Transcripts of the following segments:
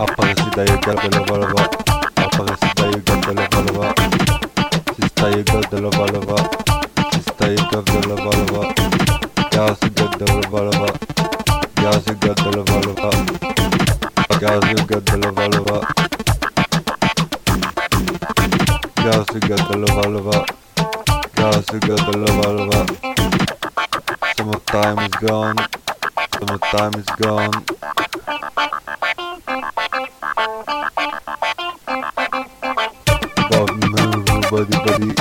Aparecida e gata leva leva Aparecida e gata leva leva Sista e gata leva leva Sista e gata leva leva Gas e gata leva leva Gas e gata leva leva Gas e gata leva leva Gas e gata leva leva Gas e gata leva leva Summertime is gone. Summertime is gone body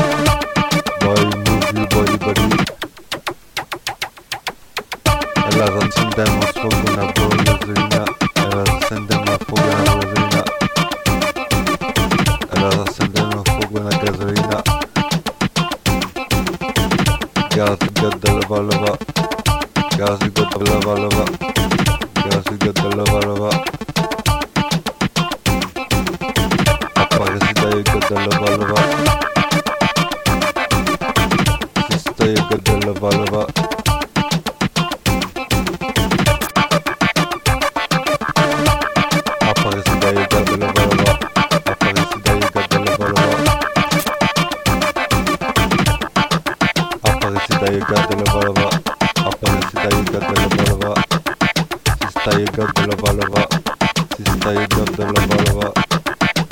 Body move your body body Elas acendemos fogo na gasolina Elas acendemos fogo na gasolina Elas acendemos fogo na gasolina Gaz gada lava lava Gaz gada lava lava Gaz gada lava lava Aparecida e gada lava lava Aparecida e gata lava lava Aparecida e gata lava lava Sista e gata lava lava Sista e gata lava lava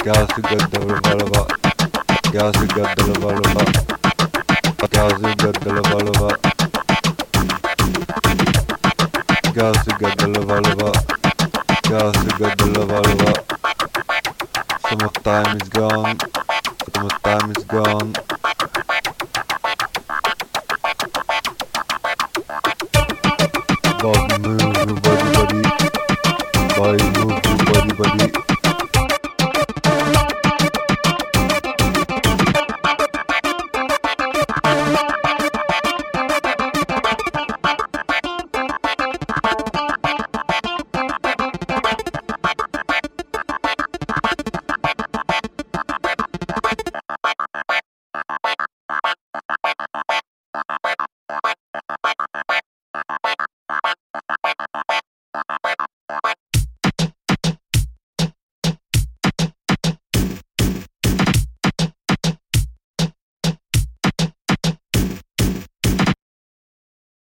Gas e gata lava lava Gas e gata lava lava Gas e gata lava lava Gas e gata lava lava Gas e gata lava lava Summertime is gone is gone